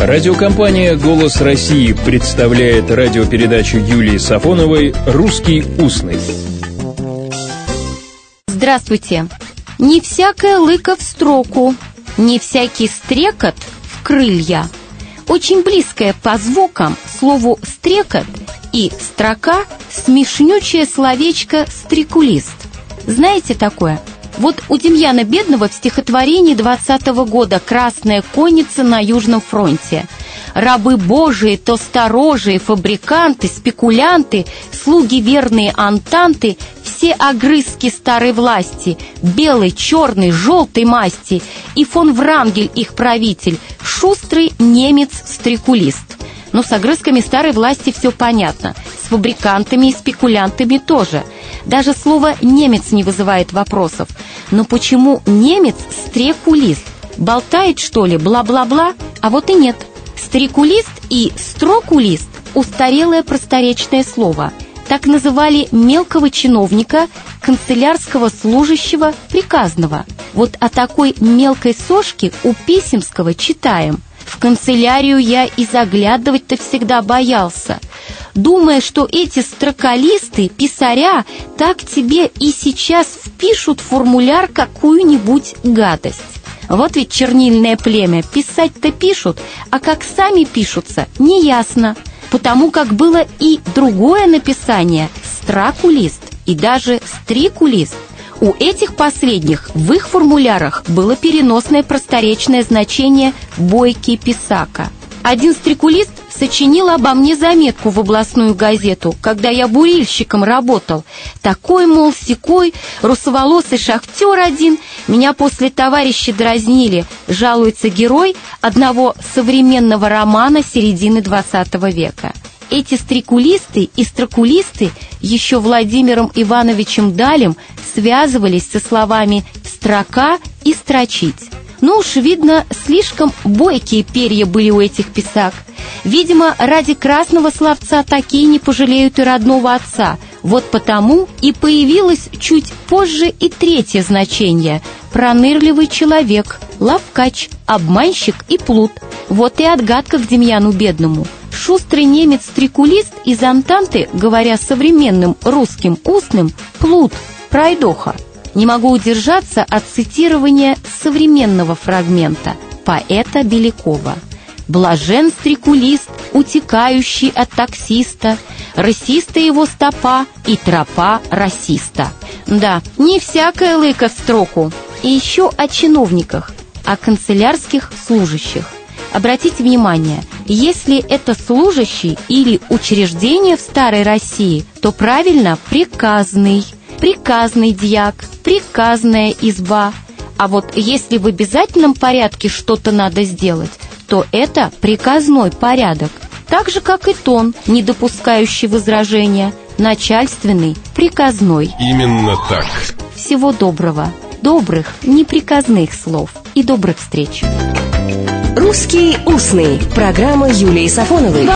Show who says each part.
Speaker 1: Радиокомпания «Голос России» представляет радиопередачу Юлии Сафоновой «Русский устный».
Speaker 2: Здравствуйте. Не всякая лыка в строку, не всякий стрекот в крылья. Очень близкое по звукам слову «стрекот» и «строка» смешнючее словечко «стрекулист». Знаете такое? Вот у Демьяна Бедного в стихотворении 20 -го года «Красная конница на Южном фронте». Рабы Божии, толсторожие, фабриканты, спекулянты, слуги верные антанты, все огрызки старой власти, белой, черной, желтой масти, и фон Врангель их правитель, шустрый немец-стрекулист. Но с огрызками старой власти все понятно, с фабрикантами и спекулянтами тоже. Даже слово «немец» не вызывает вопросов. Но почему немец стрекулист? Болтает, что ли, бла-бла-бла? А вот и нет. Стрекулист и строкулист – устарелое просторечное слово. Так называли мелкого чиновника, канцелярского служащего, приказного. Вот о такой мелкой сошке у Писемского читаем – в канцелярию я и заглядывать-то всегда боялся, думая, что эти строкалисты, писаря, так тебе и сейчас впишут в формуляр какую-нибудь гадость. Вот ведь чернильное племя, писать-то пишут, а как сами пишутся, неясно, потому как было и другое написание – стракулист и даже стрикулист – у этих последних в их формулярах было переносное просторечное значение «бойкий писака». Один стрекулист сочинил обо мне заметку в областную газету, когда я бурильщиком работал. Такой, мол, секой, русоволосый шахтер один. Меня после товарища дразнили, жалуется герой одного современного романа середины XX века. Эти стрекулисты и строкулисты еще Владимиром Ивановичем Далем связывались со словами «строка» и «строчить». Ну уж, видно, слишком бойкие перья были у этих писак. Видимо, ради красного словца такие не пожалеют и родного отца. Вот потому и появилось чуть позже и третье значение – пронырливый человек, лавкач, обманщик и плут. Вот и отгадка к Демьяну Бедному – Шустрый немец-трикулист из Антанты, говоря современным русским устным, плут, пройдоха. Не могу удержаться от цитирования современного фрагмента поэта Белякова. Блажен стрекулист, утекающий от таксиста, расиста его стопа и тропа расиста. Да, не всякая лыка в строку. И еще о чиновниках, о канцелярских служащих. Обратите внимание, если это служащий или учреждение в Старой России, то правильно приказный, приказный дьяк, приказная изба. А вот если в обязательном порядке что-то надо сделать, то это приказной порядок. Так же, как и тон, не допускающий возражения, начальственный, приказной.
Speaker 3: Именно так.
Speaker 2: Всего доброго, добрых, неприказных слов и добрых встреч.
Speaker 4: «Русский устный». Программа Юлии Сафоновой.